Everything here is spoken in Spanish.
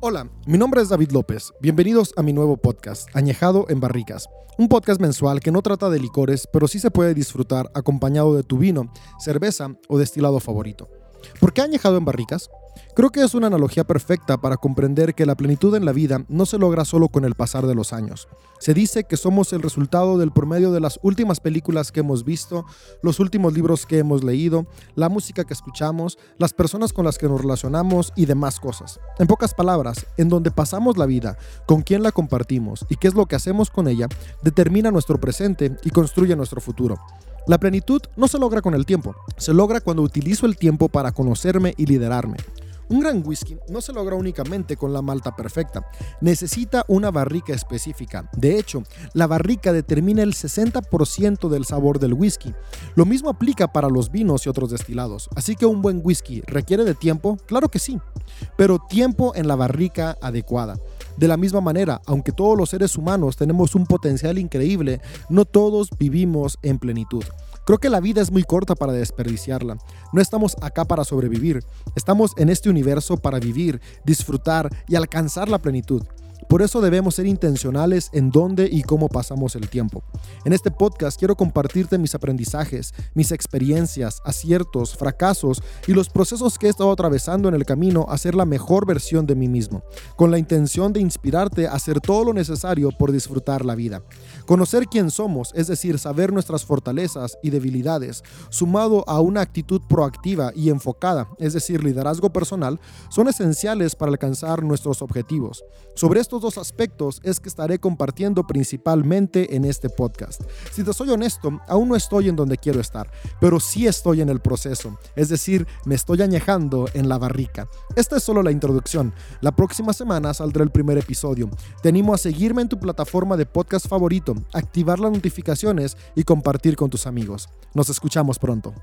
Hola, mi nombre es David López. Bienvenidos a mi nuevo podcast, Añejado en Barricas. Un podcast mensual que no trata de licores, pero sí se puede disfrutar acompañado de tu vino, cerveza o destilado favorito. ¿Por qué añejado en barricas? Creo que es una analogía perfecta para comprender que la plenitud en la vida no se logra solo con el pasar de los años. Se dice que somos el resultado del promedio de las últimas películas que hemos visto, los últimos libros que hemos leído, la música que escuchamos, las personas con las que nos relacionamos y demás cosas. En pocas palabras, en donde pasamos la vida, con quién la compartimos y qué es lo que hacemos con ella, determina nuestro presente y construye nuestro futuro. La plenitud no se logra con el tiempo, se logra cuando utilizo el tiempo para conocerme y liderarme. Un gran whisky no se logra únicamente con la malta perfecta, necesita una barrica específica. De hecho, la barrica determina el 60% del sabor del whisky. Lo mismo aplica para los vinos y otros destilados. Así que un buen whisky requiere de tiempo, claro que sí, pero tiempo en la barrica adecuada. De la misma manera, aunque todos los seres humanos tenemos un potencial increíble, no todos vivimos en plenitud. Creo que la vida es muy corta para desperdiciarla. No estamos acá para sobrevivir, estamos en este universo para vivir, disfrutar y alcanzar la plenitud. Por eso debemos ser intencionales en dónde y cómo pasamos el tiempo. En este podcast quiero compartirte mis aprendizajes, mis experiencias, aciertos, fracasos y los procesos que he estado atravesando en el camino a ser la mejor versión de mí mismo, con la intención de inspirarte a hacer todo lo necesario por disfrutar la vida. Conocer quién somos, es decir, saber nuestras fortalezas y debilidades, sumado a una actitud proactiva y enfocada, es decir, liderazgo personal, son esenciales para alcanzar nuestros objetivos. Sobre estos dos aspectos es que estaré compartiendo principalmente en este podcast. Si te soy honesto, aún no estoy en donde quiero estar, pero sí estoy en el proceso, es decir, me estoy añejando en la barrica. Esta es solo la introducción. La próxima semana saldrá el primer episodio. Te animo a seguirme en tu plataforma de podcast favorito, activar las notificaciones y compartir con tus amigos. Nos escuchamos pronto.